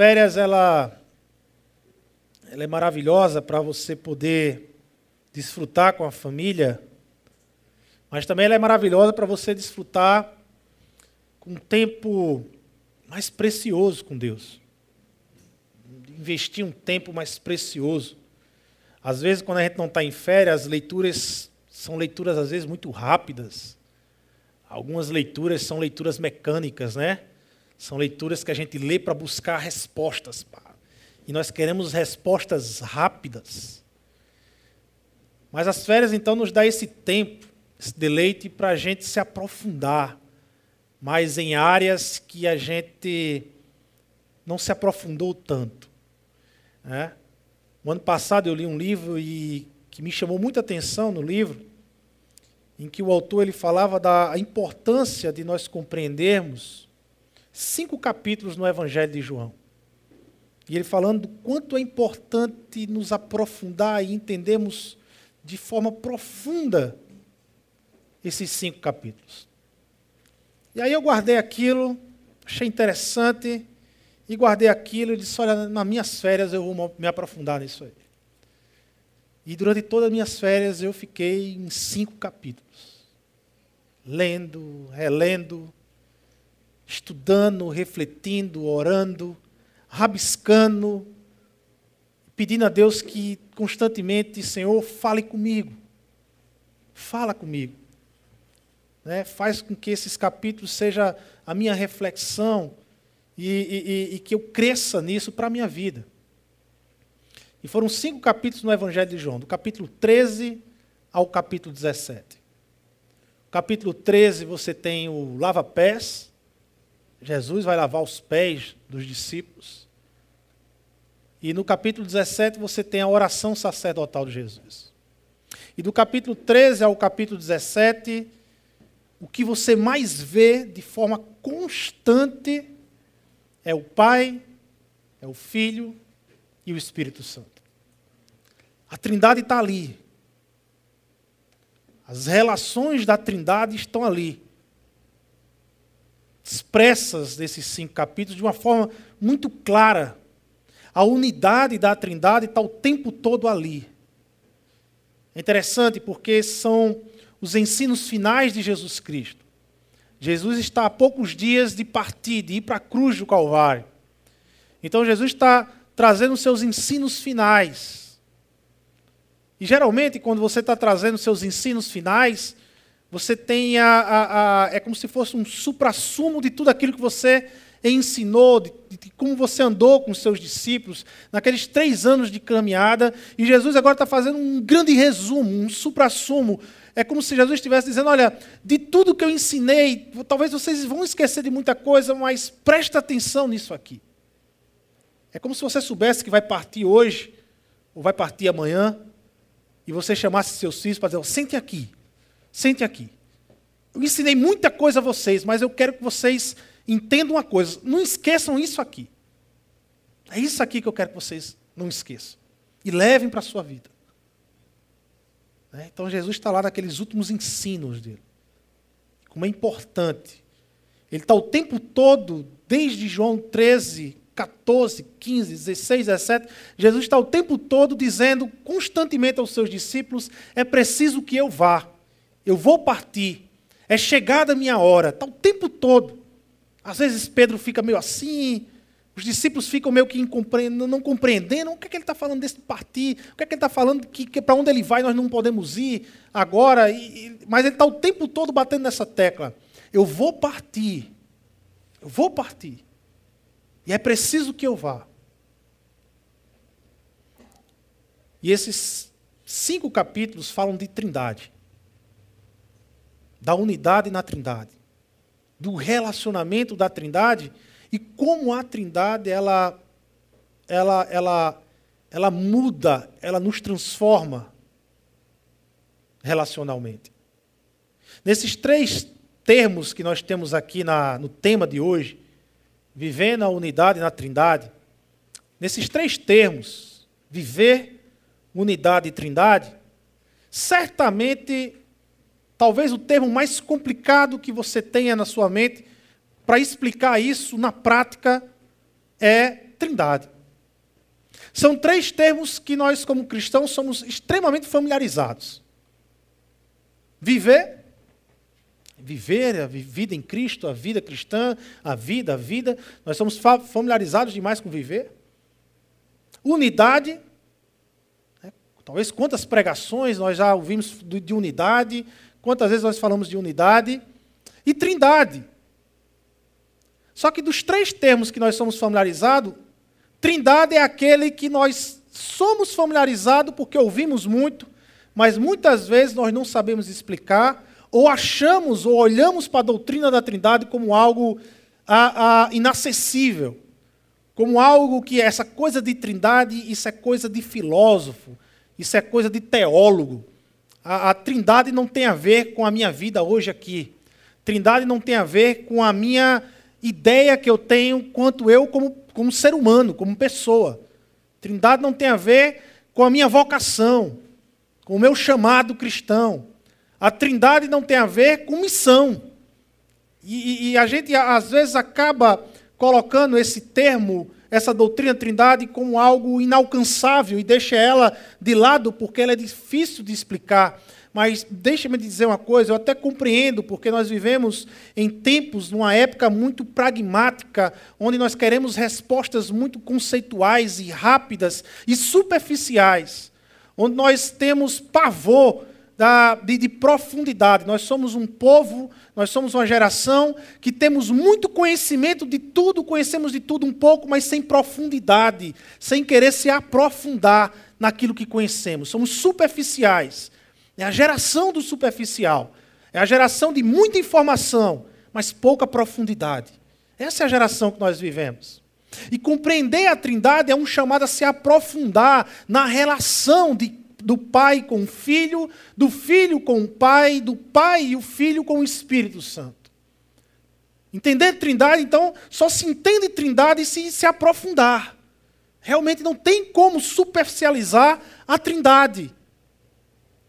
férias ela, ela é maravilhosa para você poder desfrutar com a família, mas também ela é maravilhosa para você desfrutar com um tempo mais precioso com Deus. Investir um tempo mais precioso. Às vezes, quando a gente não está em férias, as leituras são leituras, às vezes, muito rápidas. Algumas leituras são leituras mecânicas, né? São leituras que a gente lê para buscar respostas. E nós queremos respostas rápidas. Mas as férias, então, nos dá esse tempo, esse deleite para a gente se aprofundar mais em áreas que a gente não se aprofundou tanto. Né? O ano passado eu li um livro e que me chamou muita atenção no livro, em que o autor ele falava da importância de nós compreendermos cinco capítulos no Evangelho de João. E ele falando do quanto é importante nos aprofundar e entendermos de forma profunda esses cinco capítulos. E aí eu guardei aquilo, achei interessante, e guardei aquilo e disse: Olha, nas minhas férias eu vou me aprofundar nisso aí. E durante todas as minhas férias eu fiquei em cinco capítulos, lendo, relendo, estudando, refletindo, orando, rabiscando, pedindo a Deus que constantemente, Senhor, fale comigo. Fala comigo. Né? Faz com que esses capítulos sejam a minha reflexão e, e, e que eu cresça nisso para a minha vida. E foram cinco capítulos no Evangelho de João, do capítulo 13 ao capítulo 17. No capítulo 13 você tem o lava-pés, Jesus vai lavar os pés dos discípulos. E no capítulo 17 você tem a oração sacerdotal de Jesus. E do capítulo 13 ao capítulo 17, o que você mais vê de forma constante é o Pai, é o Filho e o Espírito Santo. A Trindade está ali. As relações da Trindade estão ali expressas desses cinco capítulos de uma forma muito clara. A unidade da Trindade está o tempo todo ali. É interessante porque são os ensinos finais de Jesus Cristo. Jesus está a poucos dias de partir, de ir para a cruz do Calvário. Então Jesus está trazendo seus ensinos finais. E geralmente, quando você está trazendo seus ensinos finais, você tem a, a, a, é como se fosse um suprassumo de tudo aquilo que você ensinou, de, de, como você andou com os seus discípulos naqueles três anos de caminhada. E Jesus agora está fazendo um grande resumo, um suprassumo. É como se Jesus estivesse dizendo: Olha, de tudo que eu ensinei, talvez vocês vão esquecer de muita coisa, mas presta atenção nisso aqui. É como se você soubesse que vai partir hoje, ou vai partir amanhã, e você chamasse seus filhos para dizer: Sente aqui. Sente aqui. Eu ensinei muita coisa a vocês, mas eu quero que vocês entendam uma coisa. Não esqueçam isso aqui. É isso aqui que eu quero que vocês não esqueçam. E levem para a sua vida. Né? Então Jesus está lá naqueles últimos ensinos dele. Como é importante. Ele está o tempo todo, desde João 13, 14, 15, 16, 17, Jesus está o tempo todo dizendo constantemente aos seus discípulos: é preciso que eu vá. Eu vou partir. É chegada a minha hora. Está o tempo todo. Às vezes Pedro fica meio assim, os discípulos ficam meio que não compreendendo o que, é que ele está falando desse partir, o que, é que ele está falando que, que para onde ele vai nós não podemos ir agora. E, mas ele está o tempo todo batendo nessa tecla. Eu vou partir. Eu vou partir. E é preciso que eu vá. E esses cinco capítulos falam de trindade da unidade na Trindade, do relacionamento da Trindade e como a Trindade ela ela ela ela muda, ela nos transforma relacionalmente. Nesses três termos que nós temos aqui na, no tema de hoje, vivendo a unidade na Trindade, nesses três termos, viver, unidade e Trindade, certamente Talvez o termo mais complicado que você tenha na sua mente para explicar isso na prática é trindade. São três termos que nós, como cristãos, somos extremamente familiarizados: viver, viver a vida em Cristo, a vida cristã, a vida, a vida. Nós somos familiarizados demais com viver. Unidade. Né? Talvez quantas pregações nós já ouvimos de unidade, quantas vezes nós falamos de unidade. E trindade. Só que dos três termos que nós somos familiarizados, trindade é aquele que nós somos familiarizados porque ouvimos muito, mas muitas vezes nós não sabemos explicar, ou achamos ou olhamos para a doutrina da trindade como algo inacessível, como algo que essa coisa de trindade, isso é coisa de filósofo, isso é coisa de teólogo. A, a trindade não tem a ver com a minha vida hoje aqui. Trindade não tem a ver com a minha ideia que eu tenho quanto eu como, como ser humano, como pessoa. Trindade não tem a ver com a minha vocação, com o meu chamado cristão. A trindade não tem a ver com missão. E, e, a gente, às vezes, acaba colocando esse termo, essa doutrina trindade, como algo inalcançável e deixa ela de lado porque ela é difícil de explicar. Mas deixa-me dizer uma coisa, eu até compreendo, porque nós vivemos em tempos, numa época muito pragmática, onde nós queremos respostas muito conceituais e rápidas e superficiais, onde nós temos pavor da, de, de, profundidade. Nós somos um povo, nós somos uma geração que temos muito conhecimento de tudo, conhecemos de tudo um pouco, mas sem profundidade, sem querer se aprofundar naquilo que conhecemos. Somos superficiais. É a geração do superficial. É a geração de muita informação, mas pouca profundidade. Essa é a geração que nós vivemos. E compreender a Trindade é um chamado a se aprofundar na relação de, do Pai com o Filho, do Filho com o Pai, do Pai e o Filho com o Espírito Santo. Entender Trindade, então, só se entende Trindade se se aprofundar. Realmente não tem como superficializar a Trindade.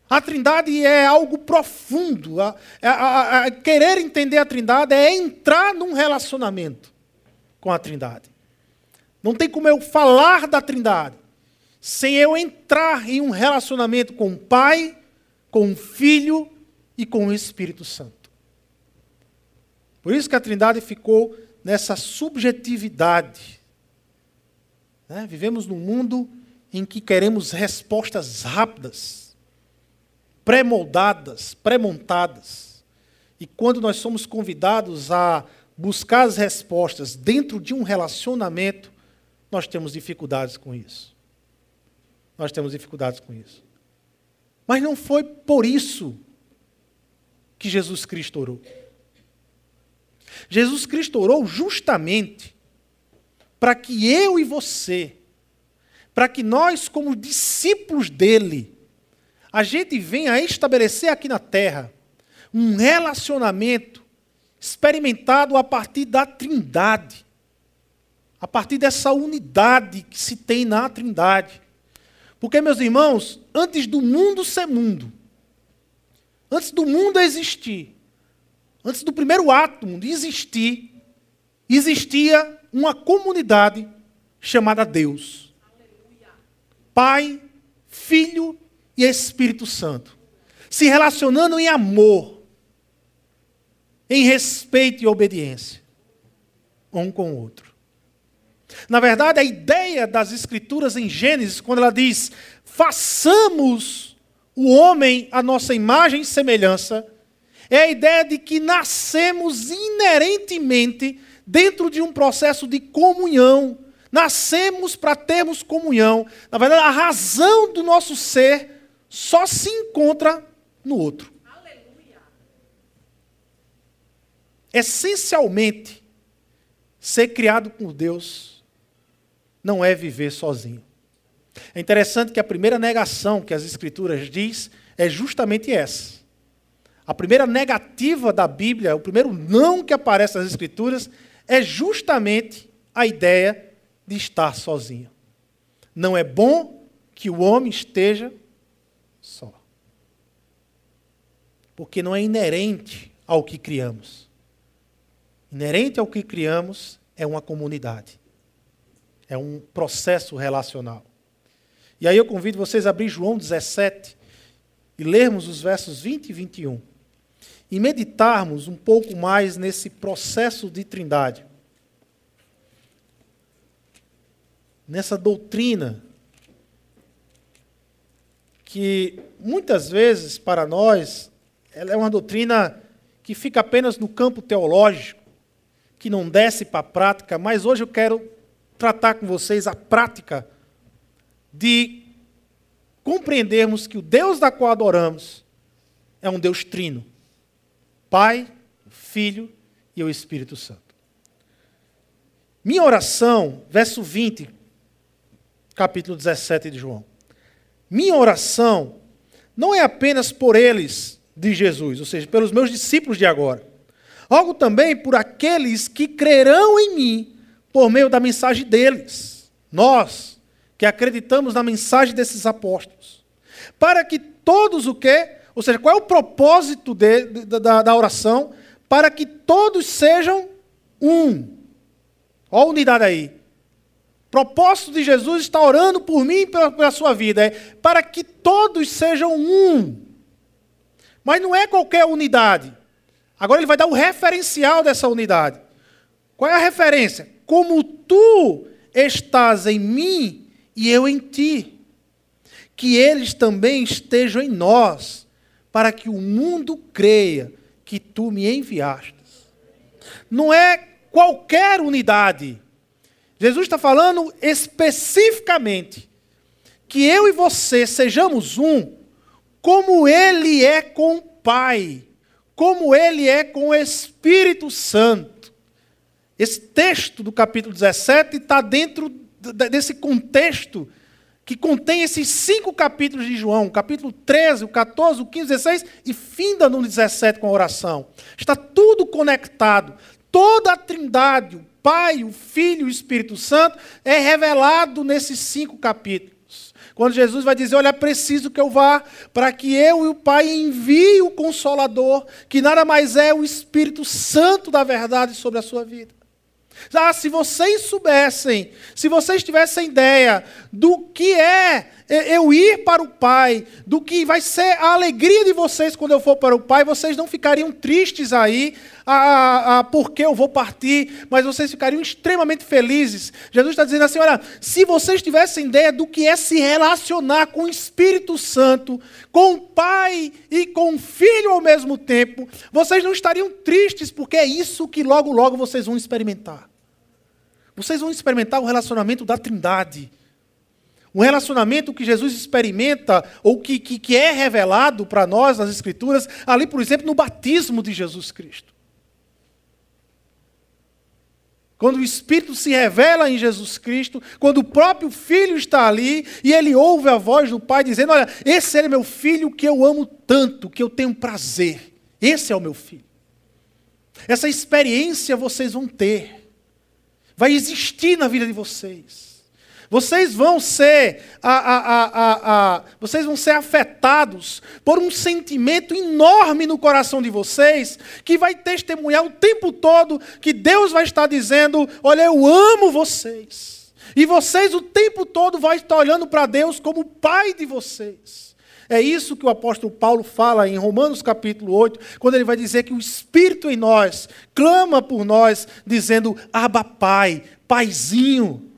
A trindade é algo profundo. A, a, a, querer entender a trindade é entrar num relacionamento com a trindade. Não tem como eu falar da trindade sem eu entrar em um relacionamento com o Pai, com o Filho e com o Espírito Santo. Por isso que a trindade ficou nessa subjetividade. Né? Vivemos num mundo em que queremos respostas rápidas pré-moldadas, pré-montadas. E quando nós somos convidados a buscar as respostas dentro de um relacionamento, nós temos dificuldades com isso. Nós temos dificuldades com isso. Mas não foi por isso que Jesus Cristo orou. Jesus Cristo orou justamente para que eu e você, para que nós, como discípulos dele, a gente vem a estabelecer aqui na terra um relacionamento experimentado a partir da Trindade, a partir dessa unidade que se tem na Trindade. Porque, meus irmãos, antes do mundo ser mundo, antes do mundo existir, antes do primeiro átomo de existir, existia uma comunidade chamada Deus. Pai, Filho e Espírito Santo, se relacionando em amor, em respeito e obediência, um com o outro. Na verdade, a ideia das Escrituras em Gênesis, quando ela diz: façamos o homem a nossa imagem e semelhança, é a ideia de que nascemos inerentemente dentro de um processo de comunhão. Nascemos para termos comunhão. Na verdade, a razão do nosso ser só se encontra no outro. Aleluia. Essencialmente, ser criado por Deus não é viver sozinho. É interessante que a primeira negação que as Escrituras diz é justamente essa. A primeira negativa da Bíblia, o primeiro não que aparece nas Escrituras, é justamente a ideia de estar sozinho. Não é bom que o homem esteja só. Porque não é inerente ao que criamos. Inerente ao que criamos é uma comunidade. É um processo relacional. E aí eu convido vocês a abrir João 17 e lermos os versos 20 e 21 e meditarmos um pouco mais nesse processo de trindade. Nessa doutrina que muitas vezes para nós ela é uma doutrina que fica apenas no campo teológico, que não desce para a prática, mas hoje eu quero tratar com vocês a prática de compreendermos que o Deus da qual adoramos é um Deus trino. Pai, Filho e o Espírito Santo. Minha oração, verso 20, capítulo 17 de João. Minha oração não é apenas por eles de Jesus, ou seja, pelos meus discípulos de agora. Algo também por aqueles que crerão em mim por meio da mensagem deles. Nós, que acreditamos na mensagem desses apóstolos. Para que todos o quê? Ou seja, qual é o propósito de, de, da, da oração? Para que todos sejam um. Olha a unidade aí. Propósito de Jesus está orando por mim e pela, pela sua vida. É para que todos sejam um. Mas não é qualquer unidade. Agora ele vai dar o referencial dessa unidade. Qual é a referência? Como tu estás em mim e eu em ti. Que eles também estejam em nós para que o mundo creia que tu me enviaste. Não é qualquer unidade. Jesus está falando especificamente que eu e você sejamos um, como Ele é com o Pai, como Ele é com o Espírito Santo. Esse texto do capítulo 17 está dentro desse contexto que contém esses cinco capítulos de João, o capítulo 13, o 14, o 15, o 16 e finda no 17 com a oração. Está tudo conectado. Toda a trindade, o Pai, o Filho e o Espírito Santo, é revelado nesses cinco capítulos. Quando Jesus vai dizer: Olha, é preciso que eu vá para que eu e o Pai envie o Consolador, que nada mais é o Espírito Santo da verdade sobre a sua vida. Ah, se vocês soubessem, se vocês tivessem ideia do que é eu ir para o Pai, do que vai ser a alegria de vocês quando eu for para o Pai, vocês não ficariam tristes aí, a, a, a porque eu vou partir, mas vocês ficariam extremamente felizes. Jesus está dizendo assim: olha, se vocês tivessem ideia do que é se relacionar com o Espírito Santo, com o Pai e com o Filho ao mesmo tempo, vocês não estariam tristes, porque é isso que logo, logo vocês vão experimentar. Vocês vão experimentar o relacionamento da Trindade. Um relacionamento que Jesus experimenta, ou que, que, que é revelado para nós nas Escrituras, ali, por exemplo, no batismo de Jesus Cristo. Quando o Espírito se revela em Jesus Cristo, quando o próprio Filho está ali e ele ouve a voz do Pai dizendo: Olha, esse é meu filho que eu amo tanto, que eu tenho prazer. Esse é o meu filho. Essa experiência vocês vão ter vai existir na vida de vocês. Vocês vão ser, a, a, a, vocês vão ser afetados por um sentimento enorme no coração de vocês, que vai testemunhar o tempo todo que Deus vai estar dizendo: Olha, eu amo vocês. E vocês o tempo todo vão estar olhando para Deus como Pai de vocês. É isso que o apóstolo Paulo fala em Romanos capítulo 8, quando ele vai dizer que o Espírito em nós clama por nós, dizendo: Abba, Pai, Paizinho.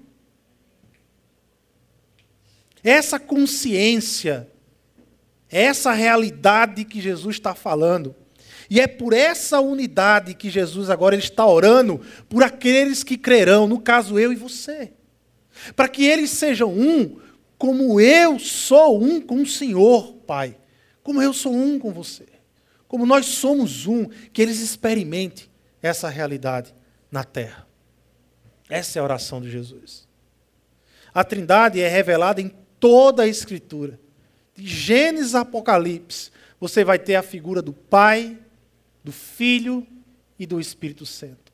Essa consciência, essa realidade que Jesus está falando, e é por essa unidade que Jesus agora ele está orando por aqueles que crerão, no caso eu e você. Para que eles sejam um, como eu sou um com o Senhor, Pai, como eu sou um com você, como nós somos um, que eles experimentem essa realidade na terra. Essa é a oração de Jesus. A Trindade é revelada em toda a Escritura. De Gênesis a Apocalipse, você vai ter a figura do Pai, do Filho e do Espírito Santo.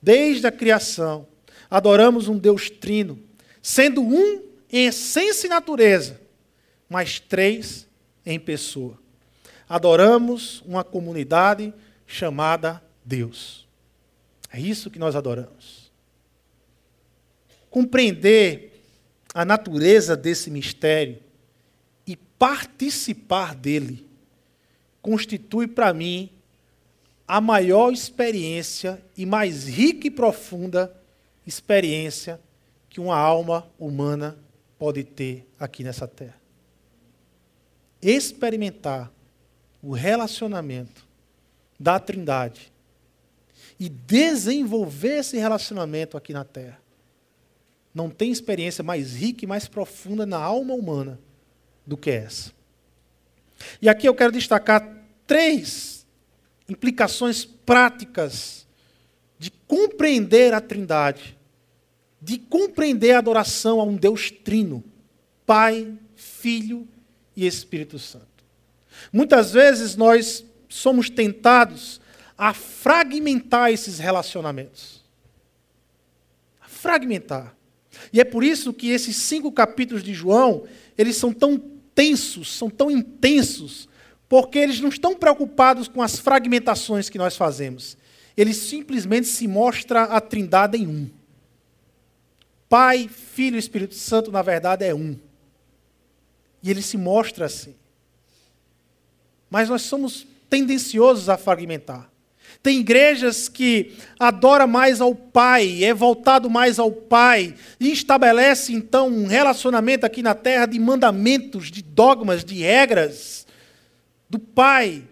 Desde a criação, adoramos um Deus trino, sendo um em essência e natureza, mas três em pessoa. Adoramos uma comunidade chamada Deus. É isso que nós adoramos. compreender a natureza desse mistério e participar dele constitui para mim a maior experiência e mais rica e profunda experiência que uma alma humana pode ter aqui nessa terra. Experimentar o relacionamento da Trindade e desenvolver esse relacionamento aqui na terra. Não tem experiência mais rica e mais profunda na alma humana do que essa. E aqui eu quero destacar três implicações práticas de compreender a Trindade, de compreender a adoração a um Deus trino, Pai, Filho e Espírito Santo. Muitas vezes nós somos tentados a fragmentar esses relacionamentos. A fragmentar. E é por isso que esses cinco capítulos de João, eles são tão tensos, são tão intensos, porque eles não estão preocupados com as fragmentações que nós fazemos. Eles simplesmente se mostra a trindade em um. Pai, Filho e Espírito Santo, na verdade, é um. E ele se mostra assim. Mas nós somos tendenciosos a fragmentar. Tem igrejas que adora mais ao Pai, é voltado mais ao Pai, e estabelece então um relacionamento aqui na terra de mandamentos, de dogmas, de regras do Pai.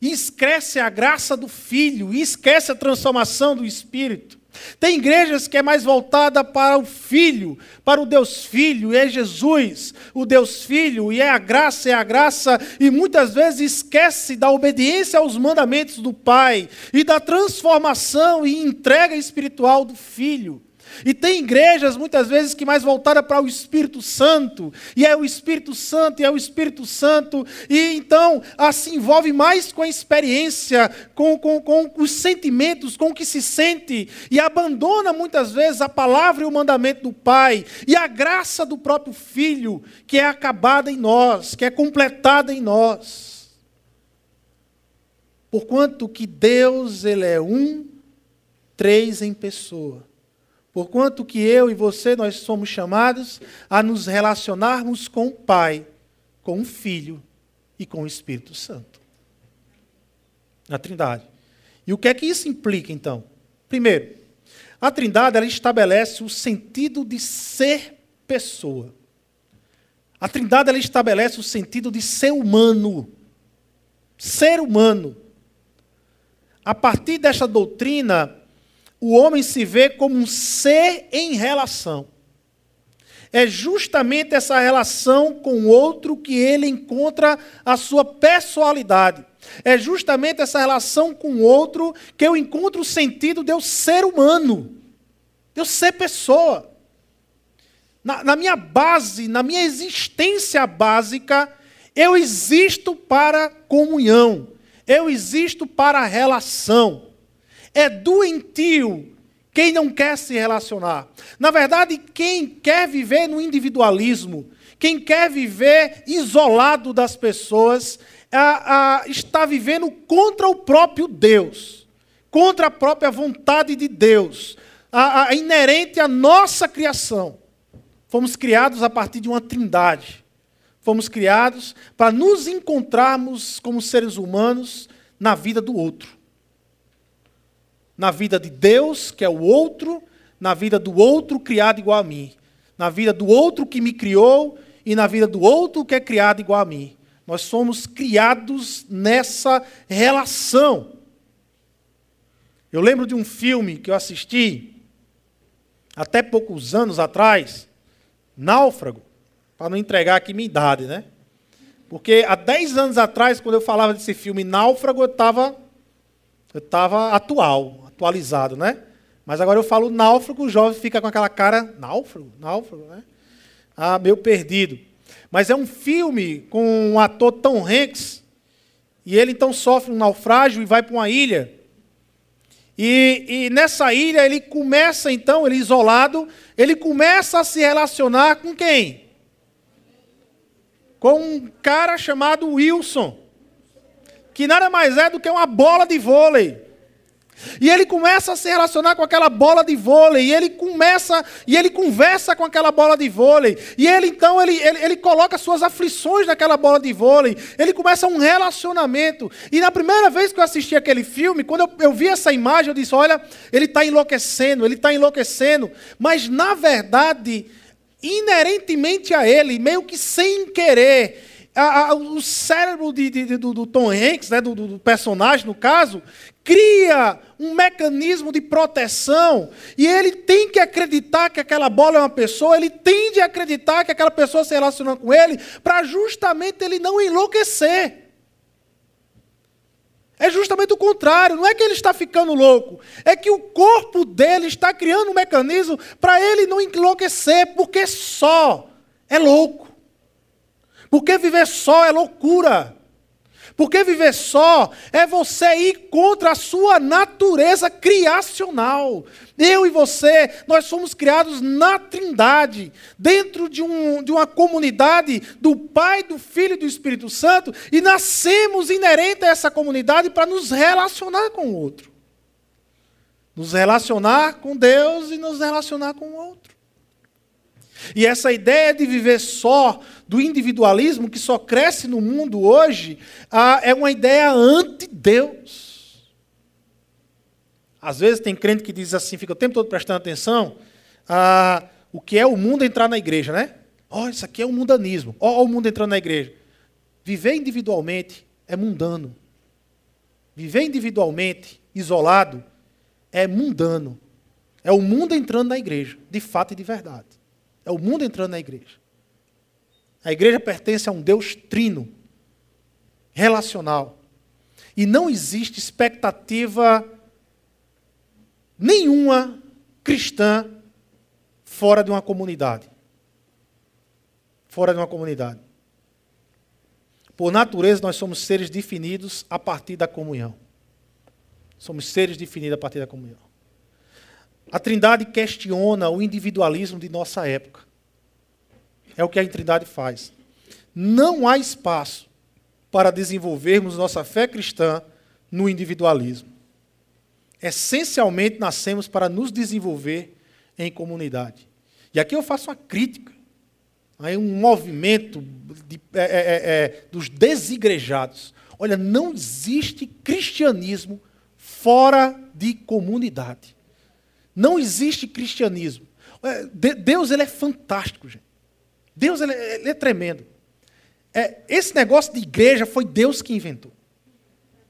E esquece a graça do Filho, e esquece a transformação do Espírito. Tem igrejas que é mais voltada para o Filho, para o Deus Filho, e é Jesus, o Deus Filho, e é a graça, é a graça, e muitas vezes esquece da obediência aos mandamentos do Pai, e da transformação e entrega espiritual do Filho. E tem igrejas muitas vezes que mais voltada para o Espírito Santo, e é o Espírito Santo, e é o Espírito Santo, e então se envolve mais com a experiência, com, com, com os sentimentos, com o que se sente, e abandona muitas vezes a palavra e o mandamento do Pai, e a graça do próprio Filho, que é acabada em nós, que é completada em nós. Porquanto que Deus, Ele é um, três em pessoa Porquanto que eu e você, nós somos chamados a nos relacionarmos com o Pai, com o Filho e com o Espírito Santo. Na Trindade. E o que é que isso implica, então? Primeiro, a Trindade ela estabelece o sentido de ser pessoa. A Trindade ela estabelece o sentido de ser humano. Ser humano. A partir desta doutrina, o homem se vê como um ser em relação. É justamente essa relação com o outro que ele encontra a sua personalidade. É justamente essa relação com o outro que eu encontro o sentido de eu ser humano, de eu ser pessoa. Na, na minha base, na minha existência básica, eu existo para comunhão, eu existo para relação. É doentio quem não quer se relacionar. Na verdade, quem quer viver no individualismo, quem quer viver isolado das pessoas, está vivendo contra o próprio Deus, contra a própria vontade de Deus, a, a inerente à nossa criação. Fomos criados a partir de uma trindade. Fomos criados para nos encontrarmos como seres humanos na vida do outro na vida de Deus, que é o outro, na vida do outro criado igual a mim, na vida do outro que me criou e na vida do outro que é criado igual a mim. Nós somos criados nessa relação. Eu lembro de um filme que eu assisti até poucos anos atrás, Náufrago, para não entregar aqui minha idade, né? Porque há 10 anos atrás, quando eu falava desse filme Náufrago, eu estava eu tava atual, atualizado, né? Mas agora eu falo náufrago, o jovem fica com aquela cara, náufrago, náufrago, né? Ah, meio perdido. Mas é um filme com um ator Tom Hanks, e ele então sofre um naufrágio e vai para uma ilha. E, e, nessa ilha ele começa então, ele isolado, ele começa a se relacionar com quem? Com um cara chamado Wilson, que nada mais é do que uma bola de vôlei. E ele começa a se relacionar com aquela bola de vôlei, e ele começa, e ele conversa com aquela bola de vôlei, e ele então ele, ele, ele coloca suas aflições naquela bola de vôlei, ele começa um relacionamento. E na primeira vez que eu assisti aquele filme, quando eu, eu vi essa imagem, eu disse: olha, ele está enlouquecendo, ele está enlouquecendo. Mas na verdade, inerentemente a ele, meio que sem querer, a, a, o cérebro de, de, do, do, Tom Hanks, né, do, do, personagem no caso, cria um mecanismo de proteção e ele tem que acreditar que aquela bola é uma pessoa, ele tem de acreditar que aquela pessoa se relaciona com ele para justamente ele não enlouquecer. É justamente o contrário, não é que ele está ficando louco, é que o corpo dele está criando um mecanismo para ele não enlouquecer, porque só é louco. Porque viver só é loucura. Porque viver só é você ir contra a sua natureza criacional. Eu e você, nós somos criados na Trindade, dentro de, um, de uma comunidade do Pai, do Filho e do Espírito Santo, e nascemos inerente a essa comunidade para nos relacionar com o outro. Nos relacionar com Deus e nos relacionar com o outro. E essa ideia de viver só, do individualismo que só cresce no mundo hoje, ah, é uma ideia anti-Deus. Às vezes tem crente que diz assim, fica o tempo todo prestando atenção, ah, o que é o mundo entrar na igreja, né? Ó, oh, isso aqui é o mundanismo. Ó, oh, o mundo entrando na igreja. Viver individualmente é mundano. Viver individualmente, isolado, é mundano. É o mundo entrando na igreja, de fato e de verdade. É o mundo entrando na igreja. A igreja pertence a um Deus trino, relacional. E não existe expectativa nenhuma cristã fora de uma comunidade. Fora de uma comunidade. Por natureza, nós somos seres definidos a partir da comunhão. Somos seres definidos a partir da comunhão. A Trindade questiona o individualismo de nossa época. É o que a Trindade faz. Não há espaço para desenvolvermos nossa fé cristã no individualismo. Essencialmente nascemos para nos desenvolver em comunidade. E aqui eu faço uma crítica. Aí um movimento de, é, é, é, é dos desigrejados. Olha, não existe cristianismo fora de comunidade. Não existe cristianismo. É, Deus ele é fantástico, gente. Deus ele, ele é tremendo. É, esse negócio de igreja foi Deus que inventou.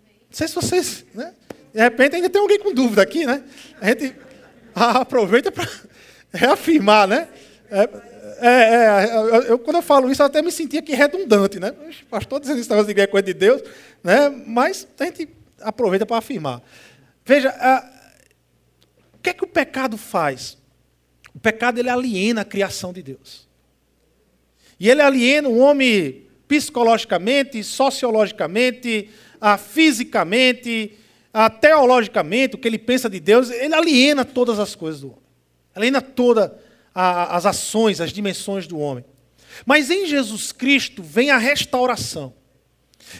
Não sei se vocês. Né? De repente ainda tem alguém com dúvida aqui, né? A gente aproveita para reafirmar, né? É, é, é, eu, quando eu falo isso, eu até me sentia aqui redundante, né? O pastor dizendo isso negócio de igreja é coisa de Deus, né? Mas a gente aproveita para afirmar. Veja, que é que o pecado faz? O pecado ele aliena a criação de Deus. E ele aliena o homem psicologicamente, sociologicamente, ah, fisicamente, ah, teologicamente, o que ele pensa de Deus, ele aliena todas as coisas do homem. Aliena todas as ações, as dimensões do homem. Mas em Jesus Cristo vem a restauração.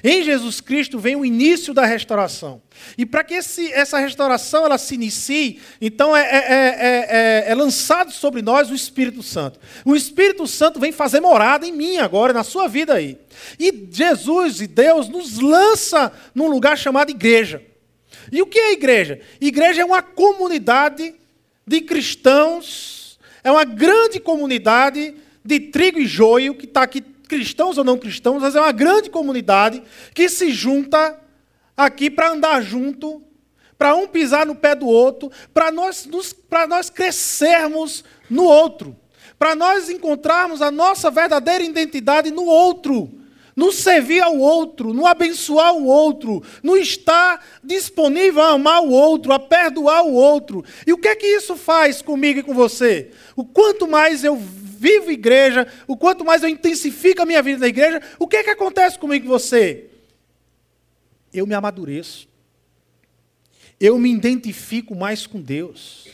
Em Jesus Cristo vem o início da restauração. E para que esse, essa restauração ela se inicie, então é, é, é, é, lançado sobre nós o Espírito Santo. O Espírito Santo vem fazer morada em mim agora, na sua vida aí. E Jesus e Deus nos lança num lugar chamado igreja. E o que é igreja? Igreja é uma comunidade de cristãos, é uma grande comunidade de trigo e joio que está aqui cristãos ou não cristãos, mas é uma grande comunidade que se junta aqui para andar junto, para um pisar no pé do outro, para nós, nós crescermos no outro, para nós encontrarmos a nossa verdadeira identidade no outro, no servir ao outro, no abençoar o outro, no estar disponível a amar o outro, a perdoar o outro. E o que é que isso faz comigo e com você? O quanto mais eu vivo igreja, o quanto mais eu intensifico a minha vida na igreja, o que é que acontece comigo e você? Eu me amadureço. Eu me identifico mais com Deus.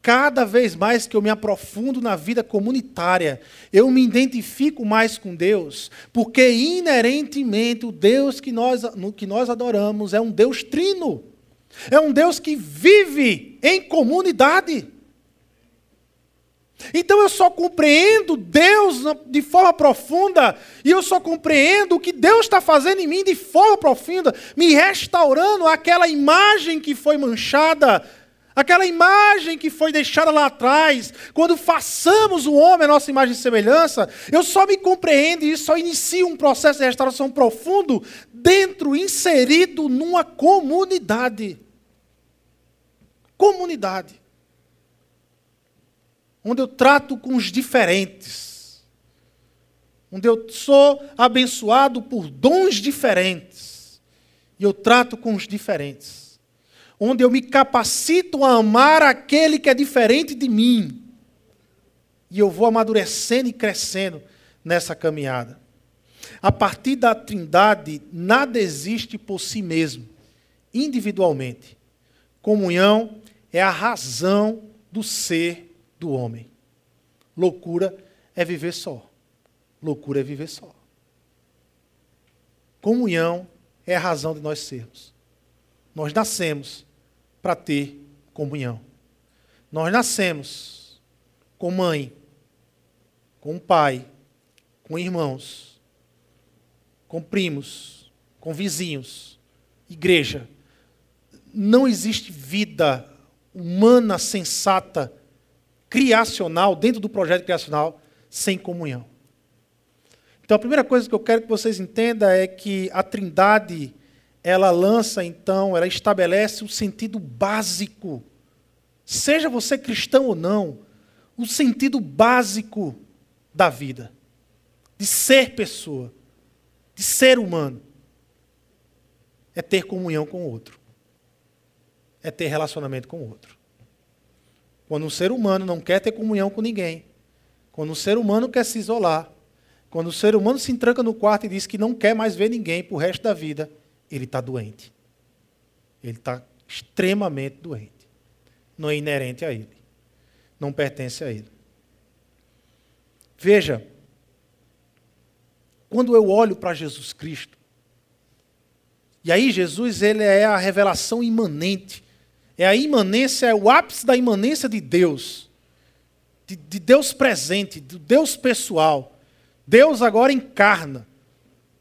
Cada vez mais que eu me aprofundo na vida comunitária, eu me identifico mais com Deus, porque inerentemente o Deus que nós, que nós adoramos é um Deus trino. É um Deus que vive em comunidade. Então eu só compreendo Deus de forma profunda, e eu só compreendo o que Deus está fazendo em mim de forma profunda, me restaurando aquela imagem que foi manchada, aquela imagem que foi deixada lá atrás. Quando façamos o homem a nossa imagem e semelhança, eu só me compreendo e só inicio um processo de restauração profundo dentro, inserido numa comunidade. Comunidade onde eu trato com os diferentes, onde eu sou abençoado por dons diferentes, e eu trato com os diferentes, onde eu me capacito a amar aquele que é diferente de mim, e eu vou amadurecendo e crescendo nessa caminhada. A partir da Trindade, nada existe por si mesmo, individualmente. Comunhão é a razão do ser do homem. Loucura é viver só. Loucura é viver só. Comunhão é a razão de nós sermos. Nós nascemos para ter comunhão. Nós nascemos com mãe, com pai, com irmãos, com primos, com vizinhos, igreja. Não existe vida humana sensata criacional, dentro do projeto criacional, sem comunhão. Então a primeira coisa que eu quero que vocês entendam é que a Trindade, ela lança então, ela estabelece o sentido básico, seja você cristão ou não, o sentido básico da vida, de ser pessoa, de ser humano, é ter comunhão com o outro, é ter relacionamento com o outro. Quando um ser humano não quer ter comunhão com ninguém, quando um ser humano quer se isolar, quando o ser humano se entranca no quarto e diz que não quer mais ver ninguém para o resto da vida, ele está doente. Ele está extremamente doente. Não é inerente a ele. Não pertence a ele. Veja, quando eu olho para Jesus Cristo, e aí Jesus ele é a revelação imanente é a imanência, é o ápice da imanência de Deus. De, de Deus presente, de Deus pessoal. Deus agora encarna.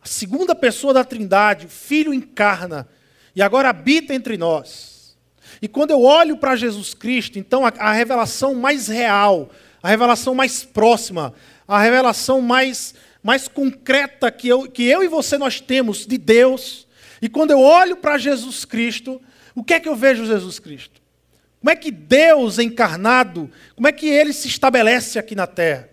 A segunda pessoa da Trindade, o Filho encarna. E agora habita entre nós. E quando eu olho para Jesus Cristo, então a, a revelação mais real, a revelação mais próxima, a revelação mais, mais concreta que eu, que eu e você nós temos de Deus. E quando eu olho para Jesus Cristo, o que é que eu vejo Jesus Cristo? Como é que Deus encarnado, como é que ele se estabelece aqui na terra?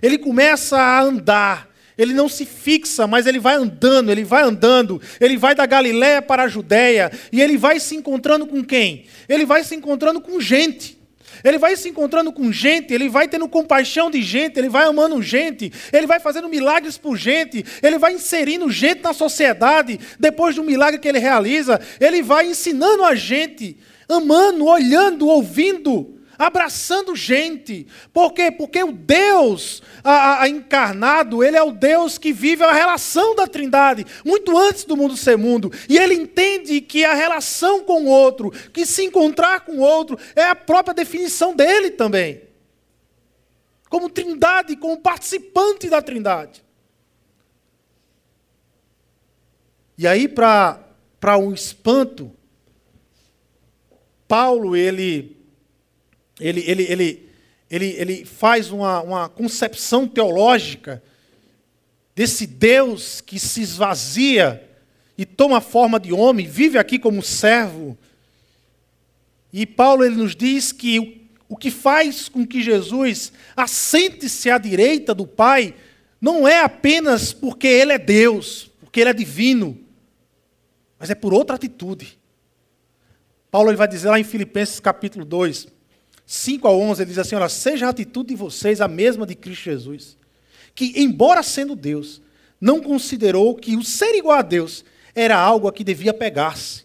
Ele começa a andar, ele não se fixa, mas ele vai andando, ele vai andando, ele vai da Galiléia para a Judéia, e ele vai se encontrando com quem? Ele vai se encontrando com gente. Ele vai se encontrando com gente, ele vai tendo compaixão de gente, ele vai amando gente, ele vai fazendo milagres por gente, ele vai inserindo gente na sociedade. Depois do milagre que ele realiza, ele vai ensinando a gente, amando, olhando, ouvindo abraçando gente. Por quê? Porque o Deus a, a, encarnado, ele é o Deus que vive a relação da Trindade, muito antes do mundo ser mundo. E ele entende que a relação com o outro, que se encontrar com o outro, é a própria definição dele também. Como Trindade, como participante da Trindade. E aí, para um espanto, Paulo, ele ele, ele, ele, ele, ele faz uma, uma concepção teológica desse Deus que se esvazia e toma forma de homem, vive aqui como servo. E Paulo ele nos diz que o, o que faz com que Jesus assente-se à direita do Pai não é apenas porque ele é Deus, porque ele é divino, mas é por outra atitude. Paulo ele vai dizer lá em Filipenses capítulo 2, 5 a 11, ele diz assim: olha, seja a atitude de vocês a mesma de Cristo Jesus, que, embora sendo Deus, não considerou que o ser igual a Deus era algo a que devia pegar-se,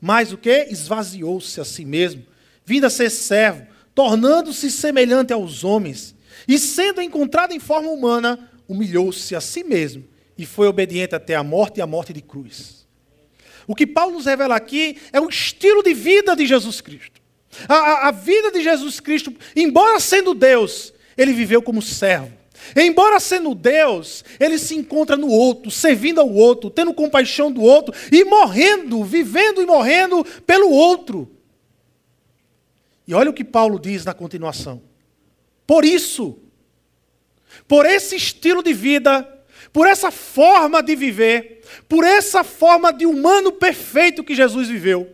mas o que? Esvaziou-se a si mesmo, vindo a ser servo, tornando-se semelhante aos homens, e sendo encontrado em forma humana, humilhou-se a si mesmo e foi obediente até a morte e a morte de cruz. O que Paulo nos revela aqui é o estilo de vida de Jesus Cristo. A, a, a vida de Jesus Cristo, embora sendo Deus, ele viveu como servo. Embora sendo Deus, ele se encontra no outro, servindo ao outro, tendo compaixão do outro e morrendo, vivendo e morrendo pelo outro. E olha o que Paulo diz na continuação. Por isso, por esse estilo de vida, por essa forma de viver, por essa forma de humano perfeito que Jesus viveu,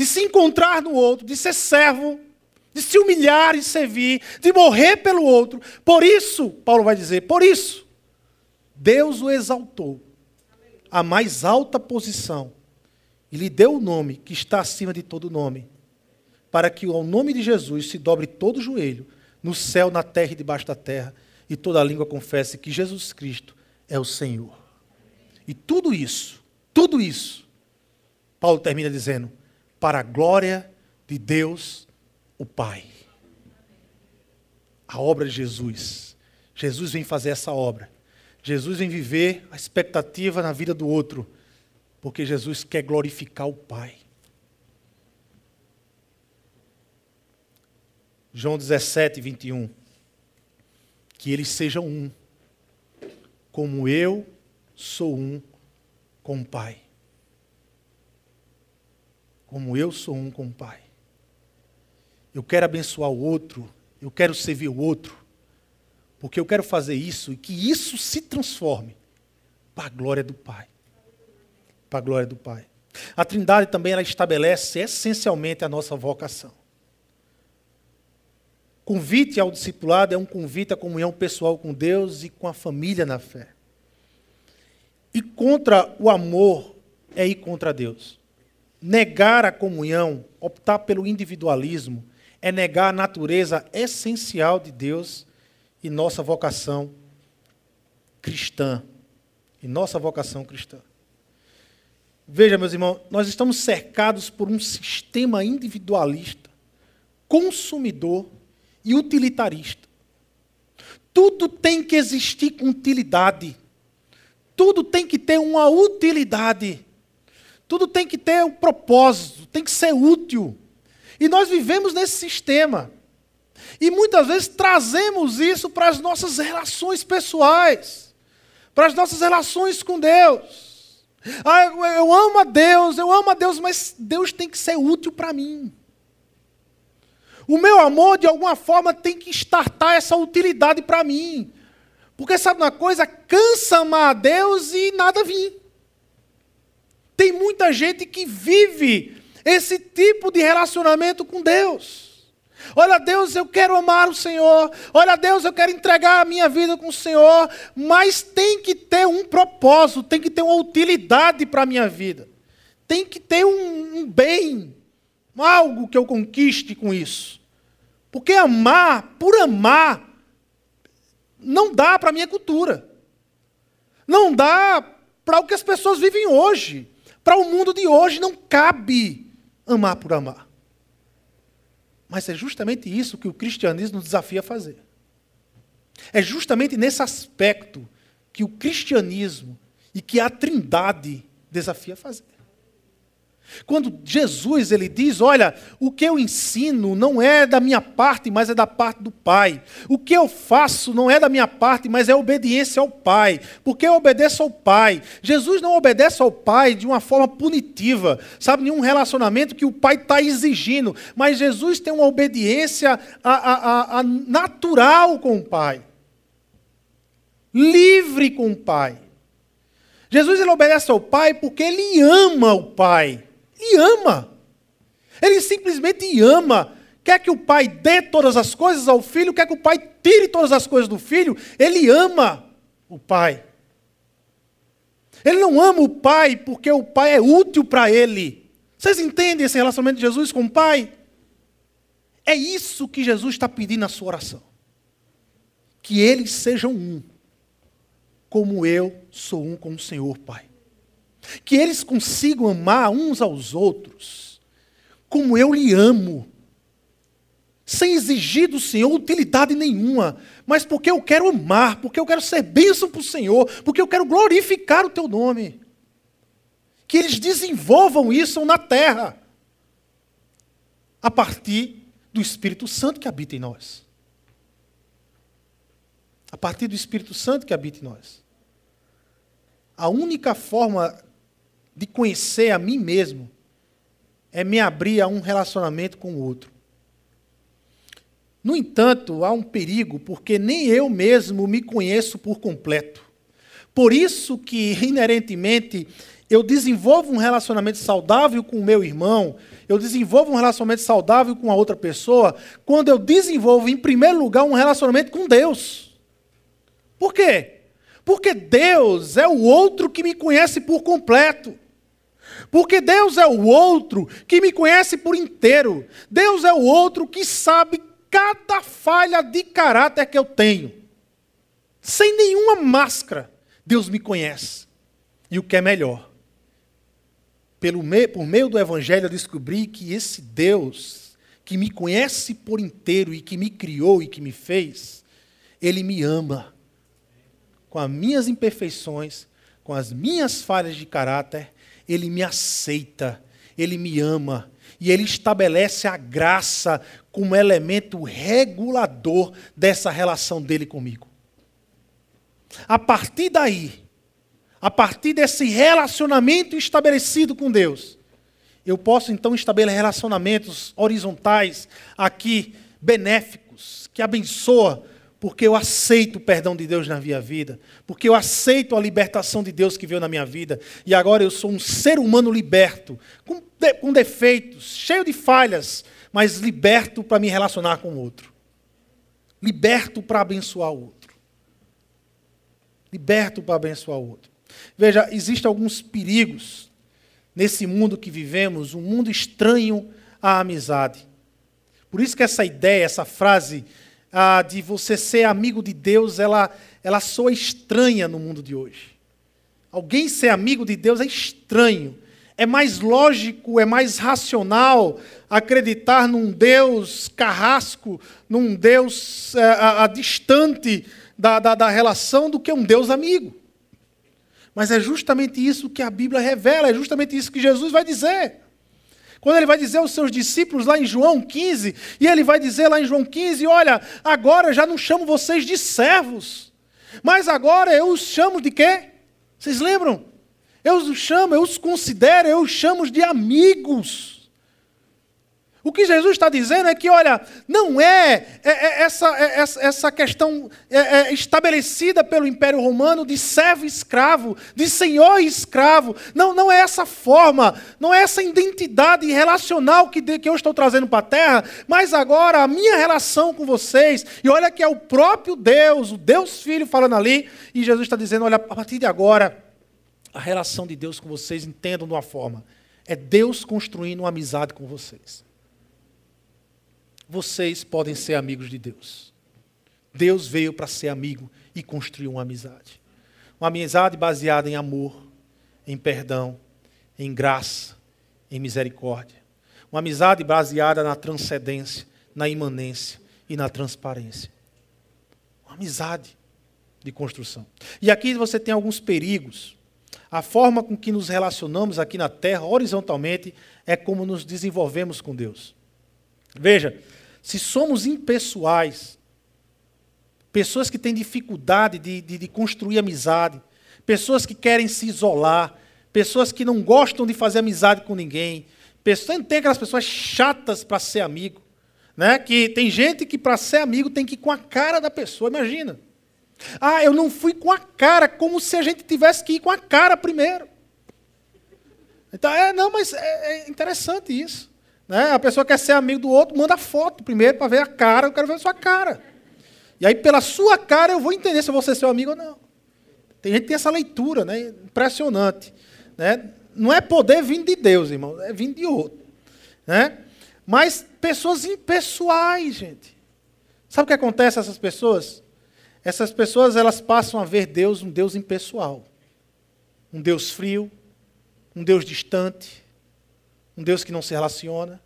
de se encontrar no outro, de ser servo, de se humilhar e servir, de morrer pelo outro. Por isso, Paulo vai dizer, por isso, Deus o exaltou à mais alta posição e lhe deu o nome que está acima de todo nome, para que ao nome de Jesus se dobre todo joelho, no céu, na terra e debaixo da terra, e toda língua confesse que Jesus Cristo é o Senhor. E tudo isso, tudo isso, Paulo termina dizendo, para a glória de Deus o Pai. A obra de Jesus. Jesus vem fazer essa obra. Jesus vem viver a expectativa na vida do outro, porque Jesus quer glorificar o Pai. João 17, 21. Que eles sejam um, como eu sou um com o Pai. Como eu sou um com o Pai eu quero abençoar o outro, eu quero servir o outro, porque eu quero fazer isso e que isso se transforme para a glória do Pai. Para a glória do Pai. A Trindade também ela estabelece essencialmente a nossa vocação. Convite ao discipulado é um convite à comunhão pessoal com Deus e com a família na fé. E contra o amor é ir contra Deus. Negar a comunhão, optar pelo individualismo, é negar a natureza essencial de Deus e nossa vocação cristã. E nossa vocação cristã. Veja, meus irmãos, nós estamos cercados por um sistema individualista, consumidor e utilitarista. Tudo tem que existir com utilidade. Tudo tem que ter uma utilidade. Tudo tem que ter um propósito, tem que ser útil. E nós vivemos nesse sistema. E muitas vezes trazemos isso para as nossas relações pessoais, para as nossas relações com Deus. Ah, eu amo a Deus, eu amo a Deus, mas Deus tem que ser útil para mim. O meu amor, de alguma forma, tem que estartar essa utilidade para mim. Porque sabe uma coisa? Cansa amar a Deus e nada vir. Tem muita gente que vive esse tipo de relacionamento com Deus. Olha, Deus, eu quero amar o Senhor. Olha, Deus, eu quero entregar a minha vida com o Senhor. Mas tem que ter um propósito, tem que ter uma utilidade para a minha vida. Tem que ter um, um bem, algo que eu conquiste com isso. Porque amar, por amar, não dá para a minha cultura. Não dá para o que as pessoas vivem hoje. Para o mundo de hoje não cabe amar por amar. Mas é justamente isso que o cristianismo nos desafia a fazer. É justamente nesse aspecto que o cristianismo e que a trindade desafia a fazer. Quando Jesus ele diz, olha, o que eu ensino não é da minha parte, mas é da parte do Pai. O que eu faço não é da minha parte, mas é obediência ao Pai. Porque eu obedeço ao Pai. Jesus não obedece ao Pai de uma forma punitiva, sabe, nenhum relacionamento que o Pai está exigindo. Mas Jesus tem uma obediência a, a, a, natural com o Pai. Livre com o Pai. Jesus ele obedece ao Pai porque ele ama o Pai. E ama. Ele simplesmente ama. Quer que o pai dê todas as coisas ao filho, quer que o pai tire todas as coisas do filho, ele ama o pai. Ele não ama o pai porque o pai é útil para ele. Vocês entendem esse relacionamento de Jesus com o pai? É isso que Jesus está pedindo na sua oração. Que eles sejam um, como eu sou um com o Senhor, Pai que eles consigam amar uns aos outros, como eu lhe amo, sem exigir do Senhor utilidade nenhuma, mas porque eu quero amar, porque eu quero ser bênção para o Senhor, porque eu quero glorificar o teu nome. que eles desenvolvam isso na terra, a partir do Espírito Santo que habita em nós. A partir do Espírito Santo que habita em nós. A única forma de conhecer a mim mesmo é me abrir a um relacionamento com o outro. No entanto, há um perigo, porque nem eu mesmo me conheço por completo. Por isso que, inerentemente, eu desenvolvo um relacionamento saudável com o meu irmão, eu desenvolvo um relacionamento saudável com a outra pessoa, quando eu desenvolvo, em primeiro lugar, um relacionamento com Deus. Por quê? Porque Deus é o outro que me conhece por completo. Porque Deus é o outro que me conhece por inteiro. Deus é o outro que sabe cada falha de caráter que eu tenho. Sem nenhuma máscara, Deus me conhece. E o que é melhor, pelo me, por meio do Evangelho, eu descobri que esse Deus, que me conhece por inteiro e que me criou e que me fez, ele me ama. Com as minhas imperfeições, com as minhas falhas de caráter, ele me aceita, ele me ama e ele estabelece a graça como elemento regulador dessa relação dele comigo. A partir daí, a partir desse relacionamento estabelecido com Deus, eu posso então estabelecer relacionamentos horizontais aqui, benéficos, que abençoam porque eu aceito o perdão de Deus na minha vida, porque eu aceito a libertação de Deus que veio na minha vida, e agora eu sou um ser humano liberto, com, de, com defeitos, cheio de falhas, mas liberto para me relacionar com o outro, liberto para abençoar o outro, liberto para abençoar o outro. Veja, existem alguns perigos nesse mundo que vivemos, um mundo estranho à amizade. Por isso que essa ideia, essa frase ah, de você ser amigo de Deus, ela, ela soa estranha no mundo de hoje. Alguém ser amigo de Deus é estranho. É mais lógico, é mais racional acreditar num Deus carrasco, num Deus é, a, a, distante da, da, da relação do que um Deus amigo. Mas é justamente isso que a Bíblia revela, é justamente isso que Jesus vai dizer. Quando ele vai dizer aos seus discípulos lá em João 15, e ele vai dizer lá em João 15: Olha, agora já não chamo vocês de servos, mas agora eu os chamo de quê? Vocês lembram? Eu os chamo, eu os considero, eu os chamo de amigos. O que Jesus está dizendo é que, olha, não é, é, é essa, é, essa questão é, é estabelecida pelo Império Romano de servo escravo, de senhor escravo. Não, não é essa forma, não é essa identidade relacional que, que eu estou trazendo para a terra, mas agora a minha relação com vocês, e olha que é o próprio Deus, o Deus Filho falando ali, e Jesus está dizendo: olha, a partir de agora, a relação de Deus com vocês, entendam de uma forma, é Deus construindo uma amizade com vocês vocês podem ser amigos de Deus. Deus veio para ser amigo e construir uma amizade. Uma amizade baseada em amor, em perdão, em graça, em misericórdia. Uma amizade baseada na transcendência, na imanência e na transparência. Uma amizade de construção. E aqui você tem alguns perigos. A forma com que nos relacionamos aqui na terra, horizontalmente, é como nos desenvolvemos com Deus. Veja, se somos impessoais, pessoas que têm dificuldade de, de, de construir amizade, pessoas que querem se isolar, pessoas que não gostam de fazer amizade com ninguém, pessoas, tem aquelas pessoas chatas para ser amigo, né? Que tem gente que para ser amigo tem que ir com a cara da pessoa, imagina. Ah, eu não fui com a cara, como se a gente tivesse que ir com a cara primeiro. Então, é, não, mas é, é interessante isso. Né? A pessoa quer ser amigo do outro, manda foto primeiro para ver a cara, eu quero ver a sua cara. E aí, pela sua cara, eu vou entender se vou ser seu amigo ou não. Tem gente que tem essa leitura, né? impressionante. Né? Não é poder vindo de Deus, irmão, é vindo de outro. Né? Mas pessoas impessoais, gente. Sabe o que acontece a essas pessoas? Essas pessoas elas passam a ver Deus um Deus impessoal. Um Deus frio, um Deus distante, um Deus que não se relaciona.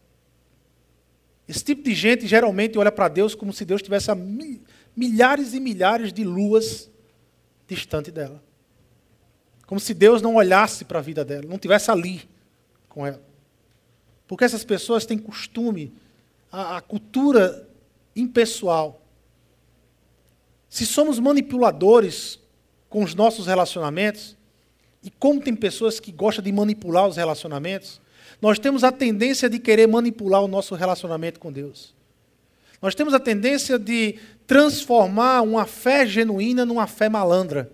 Esse tipo de gente geralmente olha para Deus como se Deus tivesse a milhares e milhares de luas distante dela. Como se Deus não olhasse para a vida dela, não tivesse ali com ela. Porque essas pessoas têm costume, a, a cultura impessoal. Se somos manipuladores com os nossos relacionamentos, e como tem pessoas que gostam de manipular os relacionamentos, nós temos a tendência de querer manipular o nosso relacionamento com Deus. Nós temos a tendência de transformar uma fé genuína numa fé malandra.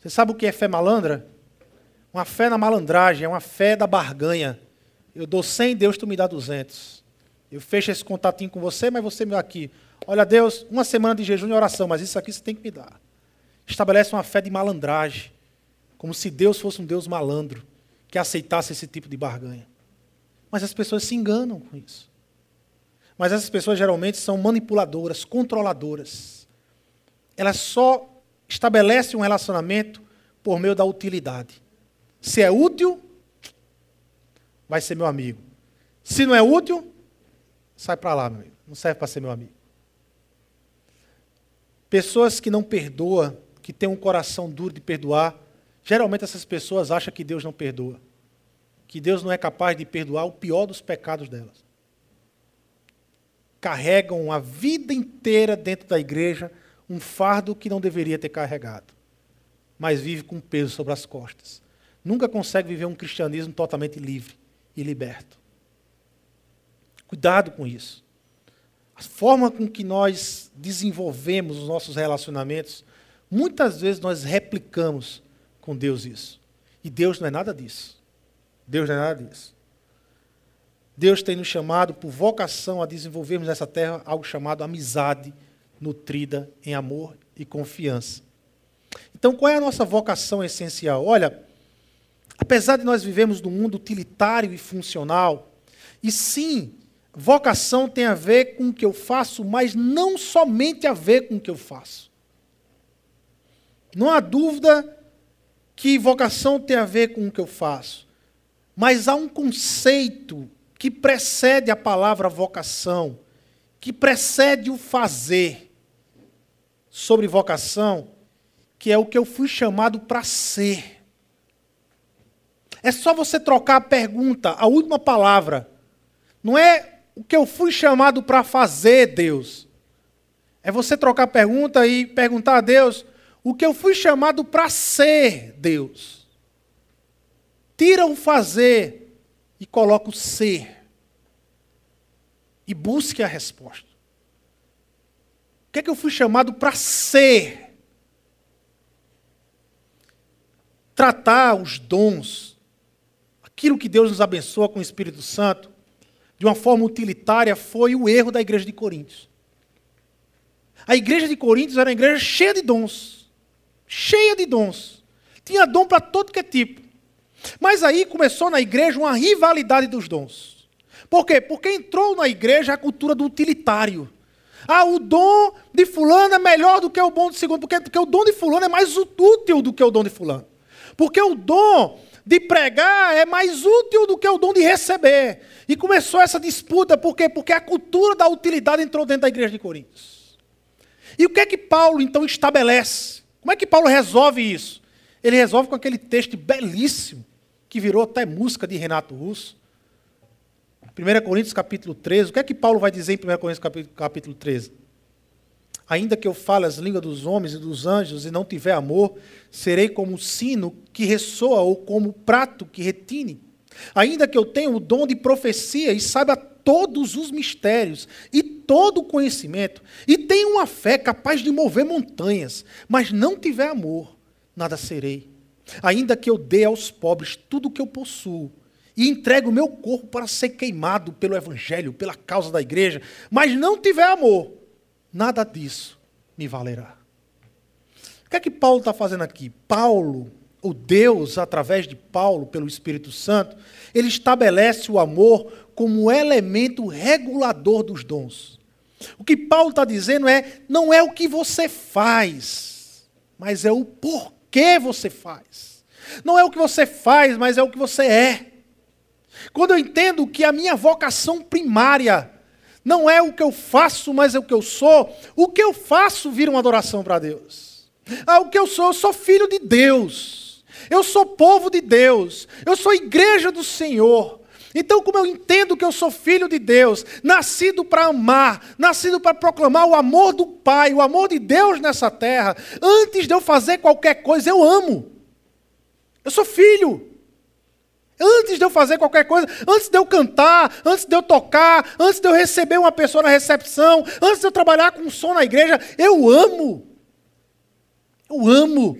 Você sabe o que é fé malandra? Uma fé na malandragem, é uma fé da barganha. Eu dou 100, Deus tu me dá 200. Eu fecho esse contatinho com você, mas você me dá aqui. Olha, Deus, uma semana de jejum e oração, mas isso aqui você tem que me dar. Estabelece uma fé de malandragem, como se Deus fosse um Deus malandro, que aceitasse esse tipo de barganha. Mas as pessoas se enganam com isso. Mas essas pessoas geralmente são manipuladoras, controladoras. Elas só estabelecem um relacionamento por meio da utilidade. Se é útil, vai ser meu amigo. Se não é útil, sai para lá, meu amigo. Não serve para ser meu amigo. Pessoas que não perdoam, que têm um coração duro de perdoar, geralmente essas pessoas acham que Deus não perdoa. Que Deus não é capaz de perdoar o pior dos pecados delas. Carregam a vida inteira dentro da igreja um fardo que não deveria ter carregado, mas vive com peso sobre as costas. Nunca consegue viver um cristianismo totalmente livre e liberto. Cuidado com isso. A forma com que nós desenvolvemos os nossos relacionamentos, muitas vezes nós replicamos com Deus isso. E Deus não é nada disso. Deus não é nada disso. Deus tem nos chamado por vocação a desenvolvermos nessa terra algo chamado amizade nutrida em amor e confiança. Então, qual é a nossa vocação essencial? Olha, apesar de nós vivemos num mundo utilitário e funcional, e sim, Vocação tem a ver com o que eu faço, mas não somente a ver com o que eu faço. Não há dúvida que vocação tem a ver com o que eu faço, mas há um conceito que precede a palavra vocação, que precede o fazer sobre vocação, que é o que eu fui chamado para ser. É só você trocar a pergunta, a última palavra. Não é o que eu fui chamado para fazer, Deus? É você trocar a pergunta e perguntar a Deus o que eu fui chamado para ser, Deus. Tira o fazer e coloca o ser. E busque a resposta. O que é que eu fui chamado para ser? Tratar os dons, aquilo que Deus nos abençoa com o Espírito Santo, de uma forma utilitária foi o erro da igreja de Coríntios. A igreja de Coríntios era uma igreja cheia de dons. Cheia de dons. Tinha dom para todo que é tipo. Mas aí começou na igreja uma rivalidade dos dons. Por quê? Porque entrou na igreja a cultura do utilitário. Ah, o dom de fulano é melhor do que o dom de segundo, porque, porque o dom de fulano é mais útil do que o dom de fulano. Porque o dom de pregar é mais útil do que o dom de receber. E começou essa disputa, por quê? Porque a cultura da utilidade entrou dentro da igreja de Coríntios. E o que é que Paulo então estabelece? Como é que Paulo resolve isso? Ele resolve com aquele texto belíssimo, que virou até música de Renato Russo. 1 Coríntios capítulo 13. O que é que Paulo vai dizer em 1 Coríntios capítulo 13? Ainda que eu fale as línguas dos homens e dos anjos e não tiver amor, serei como um sino que ressoa ou como prato que retine. Ainda que eu tenha o dom de profecia e saiba todos os mistérios e todo o conhecimento, e tenha uma fé capaz de mover montanhas, mas não tiver amor, nada serei. Ainda que eu dê aos pobres tudo o que eu possuo, e entregue o meu corpo para ser queimado pelo Evangelho, pela causa da igreja, mas não tiver amor, nada disso me valerá. O que é que Paulo está fazendo aqui? Paulo, o Deus, através de Paulo, pelo Espírito Santo, ele estabelece o amor como elemento regulador dos dons. O que Paulo está dizendo é: não é o que você faz, mas é o porquê você faz. Não é o que você faz, mas é o que você é. Quando eu entendo que a minha vocação primária não é o que eu faço, mas é o que eu sou. O que eu faço vira uma adoração para Deus. Ah, o que eu sou, eu sou filho de Deus. Eu sou povo de Deus. Eu sou igreja do Senhor. Então, como eu entendo que eu sou filho de Deus, nascido para amar, nascido para proclamar o amor do Pai, o amor de Deus nessa terra, antes de eu fazer qualquer coisa, eu amo. Eu sou filho. Antes de eu fazer qualquer coisa, antes de eu cantar, antes de eu tocar, antes de eu receber uma pessoa na recepção, antes de eu trabalhar com som na igreja, eu amo. Eu amo.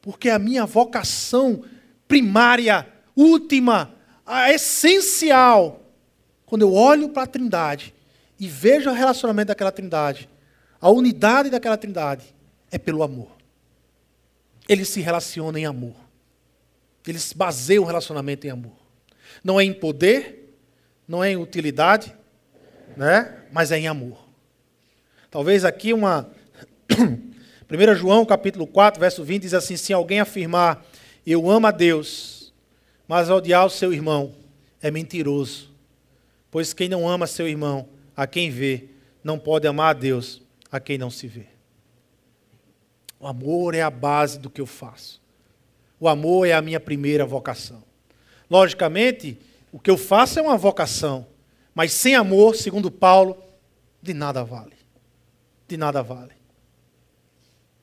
Porque é a minha vocação primária, última, a essencial, quando eu olho para a Trindade e vejo o relacionamento daquela Trindade, a unidade daquela Trindade, é pelo amor. Eles se relacionam em amor. Eles baseiam o relacionamento em amor. Não é em poder, não é em utilidade, né? mas é em amor. Talvez aqui uma. 1 João capítulo 4, verso 20 diz assim: Se alguém afirmar, eu amo a Deus, mas odiar o seu irmão, é mentiroso. Pois quem não ama seu irmão, a quem vê, não pode amar a Deus, a quem não se vê. O amor é a base do que eu faço. O amor é a minha primeira vocação. Logicamente, o que eu faço é uma vocação, mas sem amor, segundo Paulo, de nada vale. De nada vale.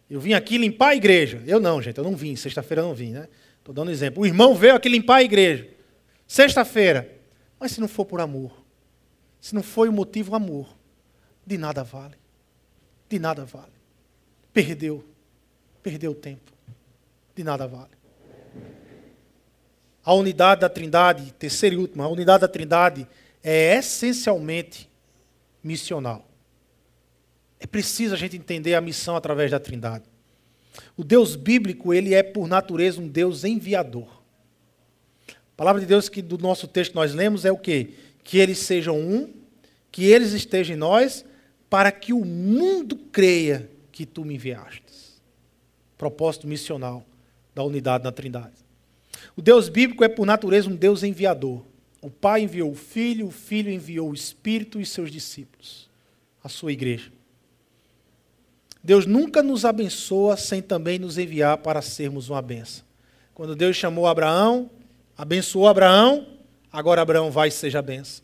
Eu vim aqui limpar a igreja. Eu não, gente, eu não vim. Sexta-feira eu não vim, né? Estou dando exemplo. O irmão veio aqui limpar a igreja. Sexta-feira. Mas se não for por amor, se não foi o motivo amor, de nada vale. De nada vale. Perdeu. Perdeu o tempo. De nada vale. A unidade da Trindade, terceira e última, a unidade da Trindade é essencialmente missional. É preciso a gente entender a missão através da Trindade. O Deus bíblico, ele é por natureza um Deus enviador. A palavra de Deus que do nosso texto nós lemos é o quê? Que eles sejam um, que eles estejam em nós, para que o mundo creia que tu me enviastes. Propósito missional da unidade na Trindade. O Deus bíblico é, por natureza, um Deus enviador. O Pai enviou o Filho, o Filho enviou o Espírito e seus discípulos, a sua igreja. Deus nunca nos abençoa sem também nos enviar para sermos uma benção. Quando Deus chamou Abraão, abençoou Abraão, agora Abraão vai e seja benção.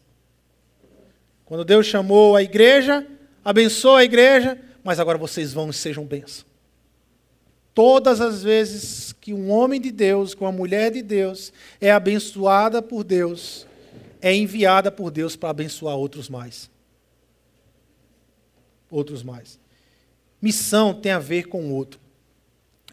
Quando Deus chamou a igreja, abençoou a igreja, mas agora vocês vão e sejam bênção. Todas as vezes que um homem de Deus, que uma mulher de Deus é abençoada por Deus, é enviada por Deus para abençoar outros mais. Outros mais. Missão tem a ver com o outro.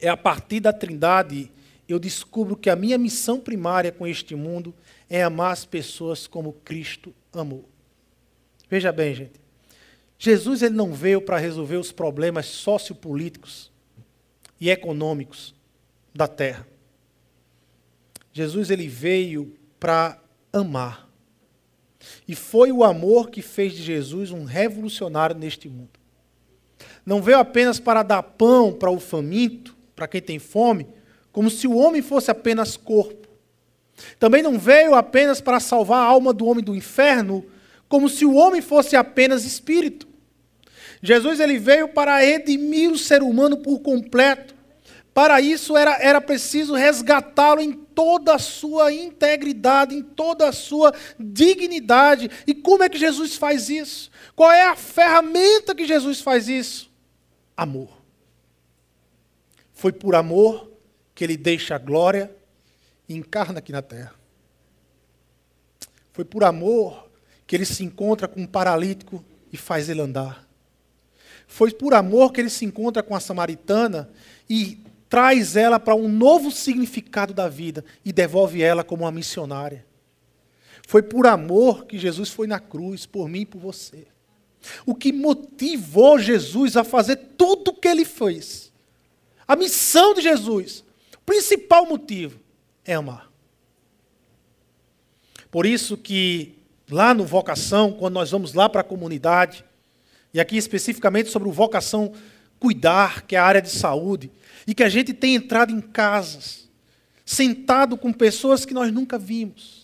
É a partir da Trindade eu descubro que a minha missão primária com este mundo é amar as pessoas como Cristo amou. Veja bem, gente. Jesus ele não veio para resolver os problemas sociopolíticos e econômicos da terra. Jesus ele veio para amar. E foi o amor que fez de Jesus um revolucionário neste mundo. Não veio apenas para dar pão para o faminto, para quem tem fome, como se o homem fosse apenas corpo. Também não veio apenas para salvar a alma do homem do inferno, como se o homem fosse apenas espírito. Jesus ele veio para redimir o ser humano por completo. Para isso era, era preciso resgatá-lo em toda a sua integridade, em toda a sua dignidade. E como é que Jesus faz isso? Qual é a ferramenta que Jesus faz isso? Amor. Foi por amor que ele deixa a glória e encarna aqui na terra. Foi por amor que ele se encontra com um paralítico e faz ele andar. Foi por amor que ele se encontra com a samaritana e traz ela para um novo significado da vida e devolve ela como uma missionária. Foi por amor que Jesus foi na cruz, por mim e por você. O que motivou Jesus a fazer tudo o que ele fez. A missão de Jesus, o principal motivo é amar. Por isso que lá no vocação, quando nós vamos lá para a comunidade, e aqui especificamente sobre o vocação cuidar, que é a área de saúde, e que a gente tem entrado em casas, sentado com pessoas que nós nunca vimos,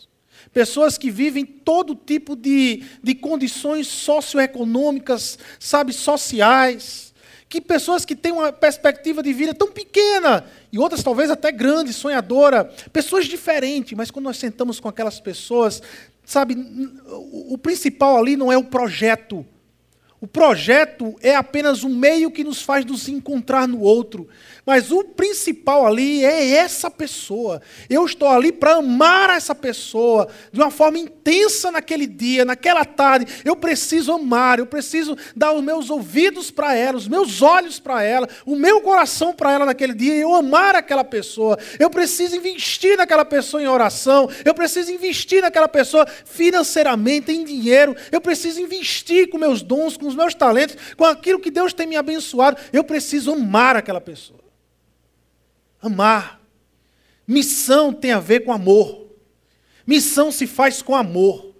pessoas que vivem todo tipo de, de condições socioeconômicas, sabe, sociais, Que pessoas que têm uma perspectiva de vida tão pequena, e outras talvez até grande, sonhadora, pessoas diferentes, mas quando nós sentamos com aquelas pessoas, sabe, o principal ali não é o projeto, o projeto é apenas um meio que nos faz nos encontrar no outro. Mas o principal ali é essa pessoa. Eu estou ali para amar essa pessoa de uma forma intensa naquele dia, naquela tarde. Eu preciso amar, eu preciso dar os meus ouvidos para ela, os meus olhos para ela, o meu coração para ela naquele dia. Eu amar aquela pessoa. Eu preciso investir naquela pessoa em oração. Eu preciso investir naquela pessoa financeiramente, em dinheiro. Eu preciso investir com meus dons, com os meus talentos, com aquilo que Deus tem me abençoado. Eu preciso amar aquela pessoa. Amar. Missão tem a ver com amor. Missão se faz com amor.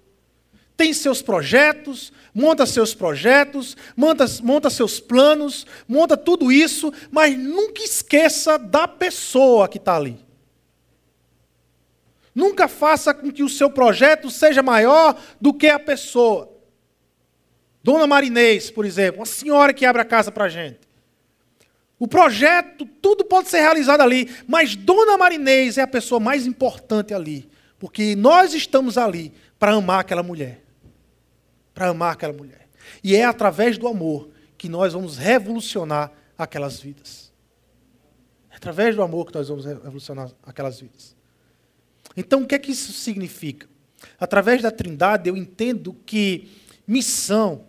Tem seus projetos, monta seus projetos, monta, monta seus planos, monta tudo isso, mas nunca esqueça da pessoa que está ali. Nunca faça com que o seu projeto seja maior do que a pessoa. Dona Marinês, por exemplo, uma senhora que abre a casa para a gente. O projeto, tudo pode ser realizado ali, mas Dona Marinês é a pessoa mais importante ali, porque nós estamos ali para amar aquela mulher. Para amar aquela mulher. E é através do amor que nós vamos revolucionar aquelas vidas. É através do amor que nós vamos revolucionar aquelas vidas. Então, o que é que isso significa? Através da Trindade, eu entendo que missão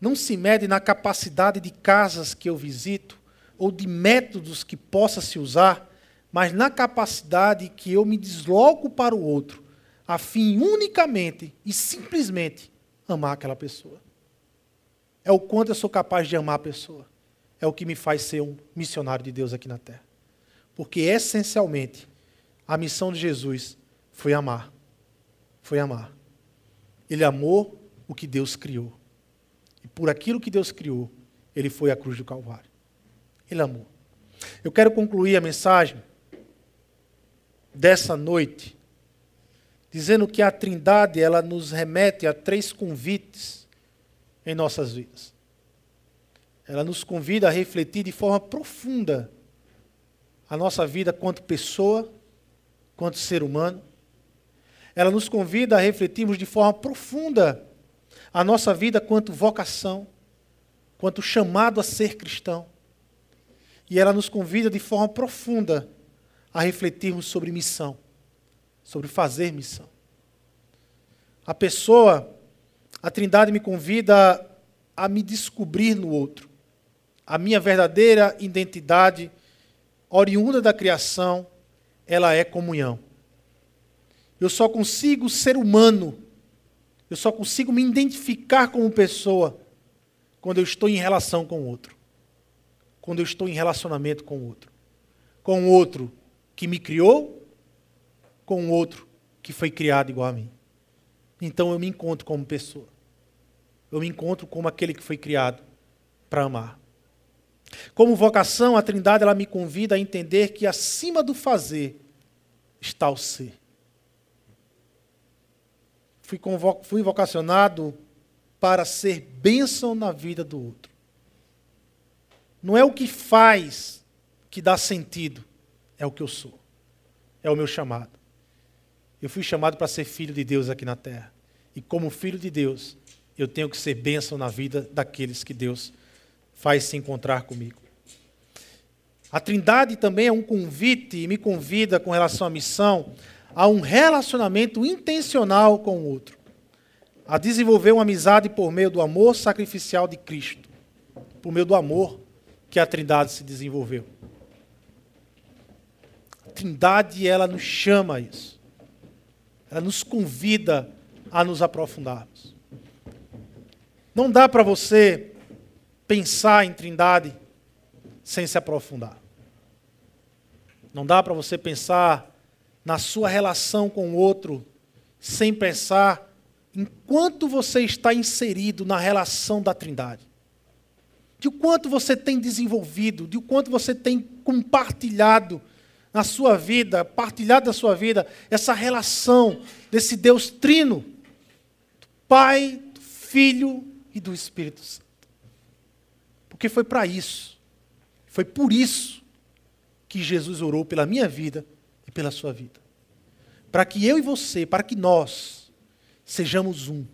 não se mede na capacidade de casas que eu visito ou de métodos que possa se usar, mas na capacidade que eu me desloco para o outro, a fim unicamente e simplesmente amar aquela pessoa. É o quanto eu sou capaz de amar a pessoa. É o que me faz ser um missionário de Deus aqui na terra. Porque essencialmente a missão de Jesus foi amar. Foi amar. Ele amou o que Deus criou por aquilo que Deus criou, ele foi à cruz do Calvário. Ele amou. Eu quero concluir a mensagem dessa noite dizendo que a Trindade ela nos remete a três convites em nossas vidas. Ela nos convida a refletir de forma profunda a nossa vida quanto pessoa, quanto ser humano. Ela nos convida a refletirmos de forma profunda a nossa vida quanto vocação, quanto chamado a ser cristão. E ela nos convida de forma profunda a refletirmos sobre missão, sobre fazer missão. A pessoa, a Trindade me convida a me descobrir no outro. A minha verdadeira identidade, oriunda da criação, ela é comunhão. Eu só consigo ser humano eu só consigo me identificar como pessoa quando eu estou em relação com o outro. Quando eu estou em relacionamento com o outro. Com o outro que me criou, com o outro que foi criado igual a mim. Então eu me encontro como pessoa. Eu me encontro como aquele que foi criado para amar. Como vocação, a Trindade ela me convida a entender que acima do fazer está o ser fui, fui vocacionado para ser bênção na vida do outro. Não é o que faz que dá sentido, é o que eu sou. É o meu chamado. Eu fui chamado para ser filho de Deus aqui na terra. E como filho de Deus, eu tenho que ser bênção na vida daqueles que Deus faz se encontrar comigo. A Trindade também é um convite e me convida com relação à missão a um relacionamento intencional com o outro, a desenvolver uma amizade por meio do amor sacrificial de Cristo, por meio do amor que a Trindade se desenvolveu. A Trindade, ela nos chama a isso. Ela nos convida a nos aprofundarmos. Não dá para você pensar em Trindade sem se aprofundar. Não dá para você pensar na sua relação com o outro, sem pensar em quanto você está inserido na relação da Trindade. De quanto você tem desenvolvido, de quanto você tem compartilhado na sua vida, partilhado da sua vida, essa relação desse Deus trino, do Pai, do Filho e do Espírito Santo. Porque foi para isso Foi por isso que Jesus orou pela minha vida pela sua vida. Para que eu e você, para que nós sejamos um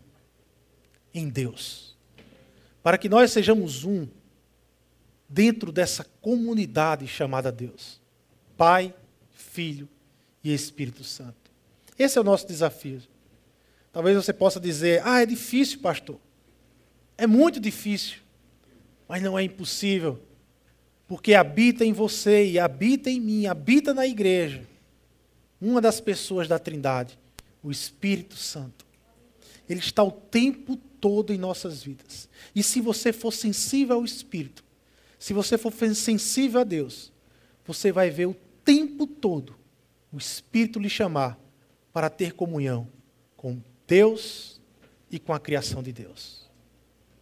em Deus. Para que nós sejamos um dentro dessa comunidade chamada Deus. Pai, Filho e Espírito Santo. Esse é o nosso desafio. Talvez você possa dizer: ah, é difícil, pastor. É muito difícil. Mas não é impossível. Porque habita em você e habita em mim, habita na igreja. Uma das pessoas da Trindade, o Espírito Santo. Ele está o tempo todo em nossas vidas. E se você for sensível ao Espírito, se você for sensível a Deus, você vai ver o tempo todo o Espírito lhe chamar para ter comunhão com Deus e com a criação de Deus.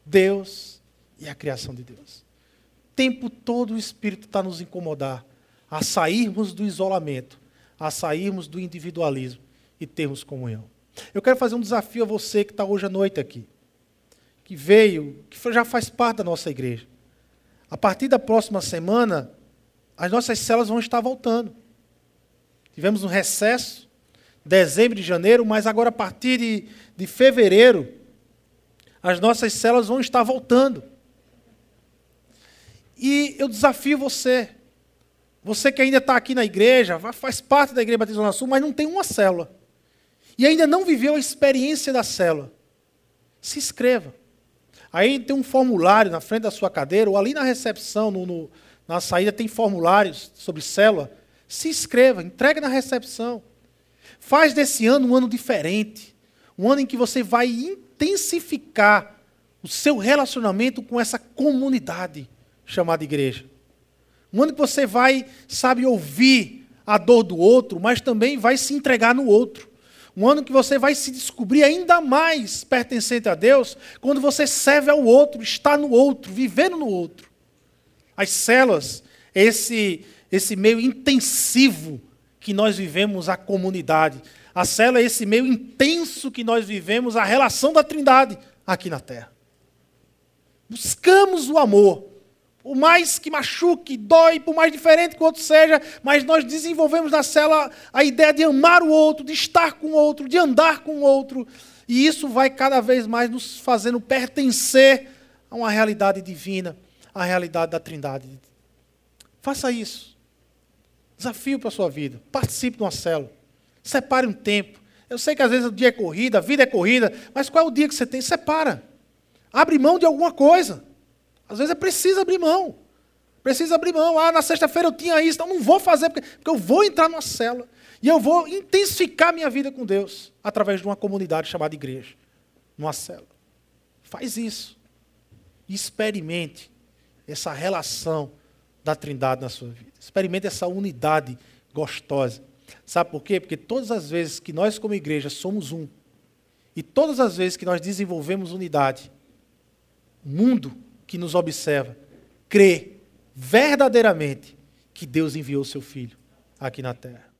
Deus e a criação de Deus. O tempo todo o Espírito está nos incomodar a sairmos do isolamento, a sairmos do individualismo e termos comunhão. Eu quero fazer um desafio a você que está hoje à noite aqui, que veio, que já faz parte da nossa igreja. A partir da próxima semana, as nossas células vão estar voltando. Tivemos um recesso, dezembro e janeiro, mas agora a partir de, de fevereiro, as nossas células vão estar voltando. E eu desafio você, você que ainda está aqui na igreja, faz parte da Igreja Batista Zona Sul, mas não tem uma célula. E ainda não viveu a experiência da célula. Se inscreva. Aí tem um formulário na frente da sua cadeira, ou ali na recepção, no, no, na saída, tem formulários sobre célula. Se inscreva, entregue na recepção. Faz desse ano um ano diferente. Um ano em que você vai intensificar o seu relacionamento com essa comunidade chamada igreja. Um ano que você vai, sabe, ouvir a dor do outro, mas também vai se entregar no outro. Um ano que você vai se descobrir ainda mais pertencente a Deus, quando você serve ao outro, está no outro, vivendo no outro. As células, esse, esse meio intensivo que nós vivemos a comunidade. A célula é esse meio intenso que nós vivemos a relação da Trindade aqui na Terra. Buscamos o amor, por mais que machuque, dói, por mais diferente que o outro seja, mas nós desenvolvemos na célula a ideia de amar o outro, de estar com o outro, de andar com o outro. E isso vai cada vez mais nos fazendo pertencer a uma realidade divina, a realidade da Trindade. Faça isso. Desafio para a sua vida. Participe de uma célula. Separe um tempo. Eu sei que às vezes o dia é corrida, a vida é corrida, mas qual é o dia que você tem? Separa. Abre mão de alguma coisa. Às vezes é preciso abrir mão. Precisa abrir mão. Ah, na sexta-feira eu tinha isso, então não vou fazer, porque, porque eu vou entrar numa célula. E eu vou intensificar minha vida com Deus através de uma comunidade chamada igreja. Numa célula. Faz isso. Experimente essa relação da trindade na sua vida. Experimente essa unidade gostosa. Sabe por quê? Porque todas as vezes que nós, como igreja, somos um, e todas as vezes que nós desenvolvemos unidade, o mundo que nos observa crê verdadeiramente que Deus enviou seu Filho aqui na terra.